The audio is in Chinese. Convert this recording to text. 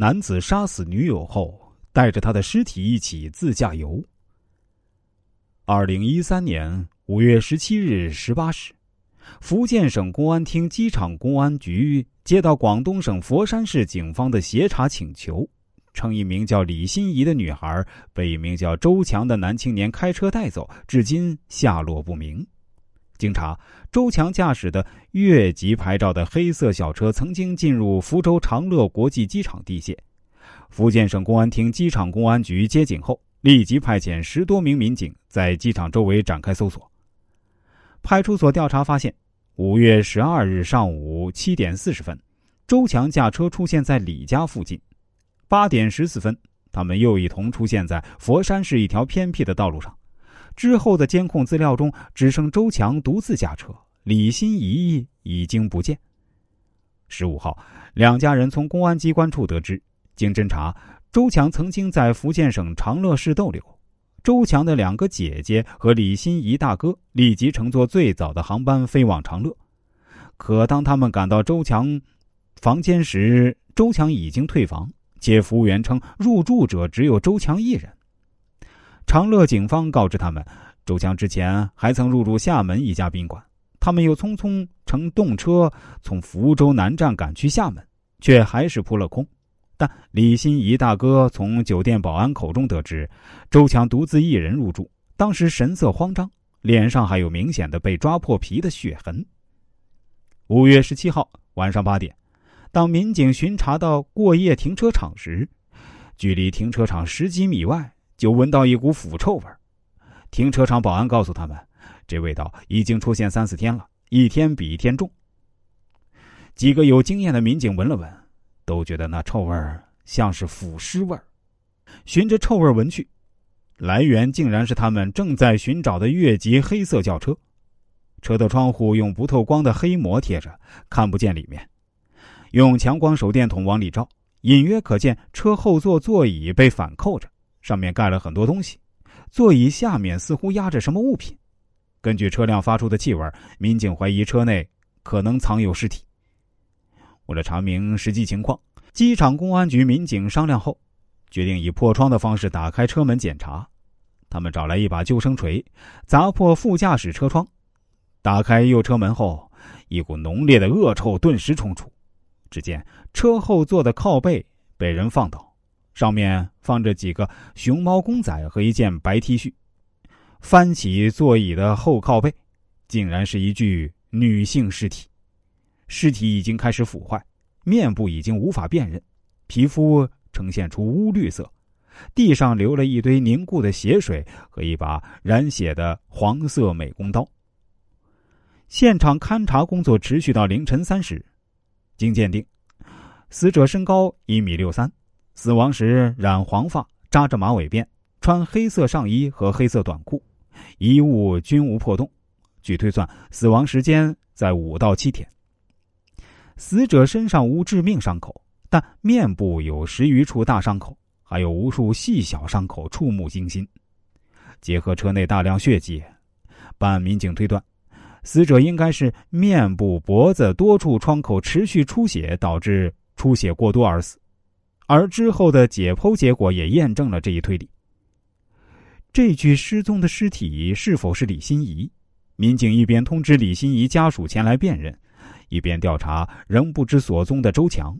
男子杀死女友后，带着他的尸体一起自驾游。二零一三年五月十七日十八时，福建省公安厅机场公安局接到广东省佛山市警方的协查请求。称一名叫李心怡的女孩被一名叫周强的男青年开车带走，至今下落不明。经查，周强驾驶的越级牌照的黑色小车曾经进入福州长乐国际机场地界。福建省公安厅机场公安局接警后，立即派遣十多名民警在机场周围展开搜索。派出所调查发现，五月十二日上午七点四十分，周强驾车出现在李家附近。八点十四分，他们又一同出现在佛山市一条偏僻的道路上。之后的监控资料中，只剩周强独自驾车，李心怡已经不见。十五号，两家人从公安机关处得知，经侦查，周强曾经在福建省长乐市逗留。周强的两个姐姐和李心怡大哥立即乘坐最早的航班飞往长乐。可当他们赶到周强房间时，周强已经退房。且服务员称，入住者只有周强一人。长乐警方告知他们，周强之前还曾入住厦门一家宾馆。他们又匆匆乘动车从福州南站赶去厦门，却还是扑了空。但李心怡大哥从酒店保安口中得知，周强独自一人入住，当时神色慌张，脸上还有明显的被抓破皮的血痕。五月十七号晚上八点。当民警巡查到过夜停车场时，距离停车场十几米外就闻到一股腐臭味停车场保安告诉他们，这味道已经出现三四天了，一天比一天重。几个有经验的民警闻了闻，都觉得那臭味像是腐尸味循着臭味闻去，来源竟然是他们正在寻找的越级黑色轿车。车的窗户用不透光的黑膜贴着，看不见里面。用强光手电筒往里照，隐约可见车后座座椅被反扣着，上面盖了很多东西，座椅下面似乎压着什么物品。根据车辆发出的气味，民警怀疑车内可能藏有尸体。为了查明实际情况，机场公安局民警商量后，决定以破窗的方式打开车门检查。他们找来一把救生锤，砸破副驾驶车窗，打开右车门后，一股浓烈的恶臭顿时冲出。只见车后座的靠背被人放倒，上面放着几个熊猫公仔和一件白 T 恤。翻起座椅的后靠背，竟然是一具女性尸体。尸体已经开始腐坏，面部已经无法辨认，皮肤呈现出乌绿色。地上流了一堆凝固的血水和一把染血的黄色美工刀。现场勘查工作持续到凌晨三时。经鉴定，死者身高一米六三，死亡时染黄发，扎着马尾辫，穿黑色上衣和黑色短裤，衣物均无破洞。据推算，死亡时间在五到七天。死者身上无致命伤口，但面部有十余处大伤口，还有无数细小伤口，触目惊心。结合车内大量血迹，办案民警推断。死者应该是面部、脖子多处创口持续出血，导致出血过多而死，而之后的解剖结果也验证了这一推理。这具失踪的尸体是否是李心怡？民警一边通知李心怡家属前来辨认，一边调查仍不知所踪的周强。